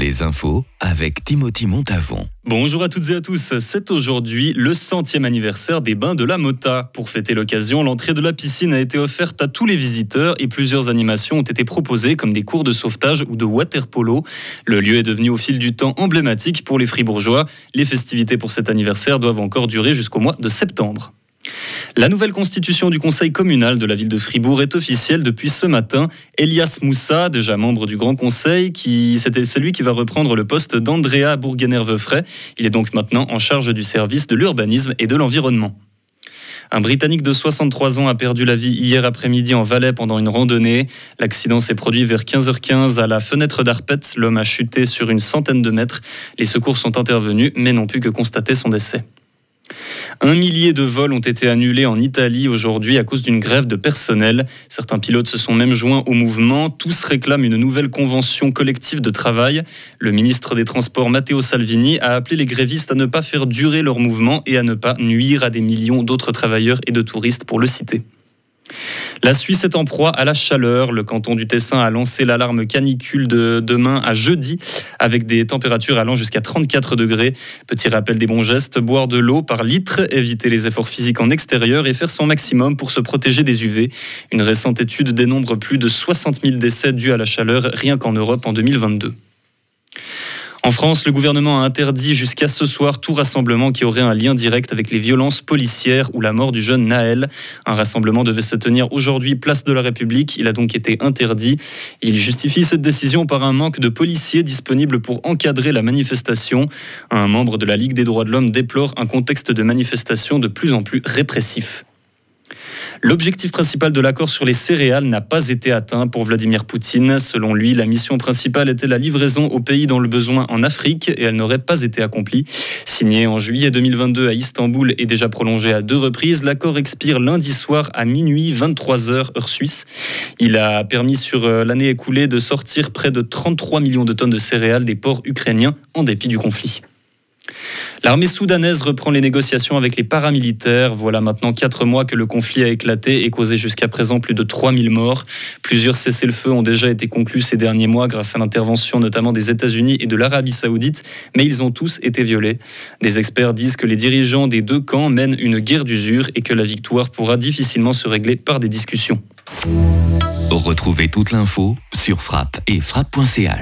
Les infos avec Timothy Montavon. Bonjour à toutes et à tous, c'est aujourd'hui le centième anniversaire des bains de la Mota. Pour fêter l'occasion, l'entrée de la piscine a été offerte à tous les visiteurs et plusieurs animations ont été proposées comme des cours de sauvetage ou de water polo. Le lieu est devenu au fil du temps emblématique pour les fribourgeois. Les festivités pour cet anniversaire doivent encore durer jusqu'au mois de septembre. La nouvelle constitution du conseil communal de la ville de Fribourg est officielle depuis ce matin. Elias Moussa, déjà membre du Grand Conseil, qui c'était celui qui va reprendre le poste d'Andrea Bourguener-Veufray. Il est donc maintenant en charge du service de l'urbanisme et de l'environnement. Un Britannique de 63 ans a perdu la vie hier après-midi en Valais pendant une randonnée. L'accident s'est produit vers 15h15 à la fenêtre d'Arpet. L'homme a chuté sur une centaine de mètres. Les secours sont intervenus mais n'ont pu que constater son décès. Un millier de vols ont été annulés en Italie aujourd'hui à cause d'une grève de personnel. Certains pilotes se sont même joints au mouvement. Tous réclament une nouvelle convention collective de travail. Le ministre des Transports Matteo Salvini a appelé les grévistes à ne pas faire durer leur mouvement et à ne pas nuire à des millions d'autres travailleurs et de touristes pour le citer. La Suisse est en proie à la chaleur. Le canton du Tessin a lancé l'alarme canicule de demain à jeudi avec des températures allant jusqu'à 34 degrés. Petit rappel des bons gestes, boire de l'eau par litre, éviter les efforts physiques en extérieur et faire son maximum pour se protéger des UV. Une récente étude dénombre plus de 60 000 décès dus à la chaleur rien qu'en Europe en 2022. En France, le gouvernement a interdit jusqu'à ce soir tout rassemblement qui aurait un lien direct avec les violences policières ou la mort du jeune Naël. Un rassemblement devait se tenir aujourd'hui place de la République. Il a donc été interdit. Il justifie cette décision par un manque de policiers disponibles pour encadrer la manifestation. Un membre de la Ligue des droits de l'homme déplore un contexte de manifestation de plus en plus répressif. L'objectif principal de l'accord sur les céréales n'a pas été atteint pour Vladimir Poutine. Selon lui, la mission principale était la livraison aux pays dans le besoin en Afrique et elle n'aurait pas été accomplie. Signé en juillet 2022 à Istanbul et déjà prolongé à deux reprises, l'accord expire lundi soir à minuit 23h heure suisse. Il a permis sur euh, l'année écoulée de sortir près de 33 millions de tonnes de céréales des ports ukrainiens en dépit du conflit. L'armée soudanaise reprend les négociations avec les paramilitaires. Voilà maintenant quatre mois que le conflit a éclaté et causé jusqu'à présent plus de 3000 morts. Plusieurs cessez-le-feu ont déjà été conclus ces derniers mois grâce à l'intervention notamment des États-Unis et de l'Arabie saoudite, mais ils ont tous été violés. Des experts disent que les dirigeants des deux camps mènent une guerre d'usure et que la victoire pourra difficilement se régler par des discussions. Retrouvez toute l'info sur frappe et frappe.ch.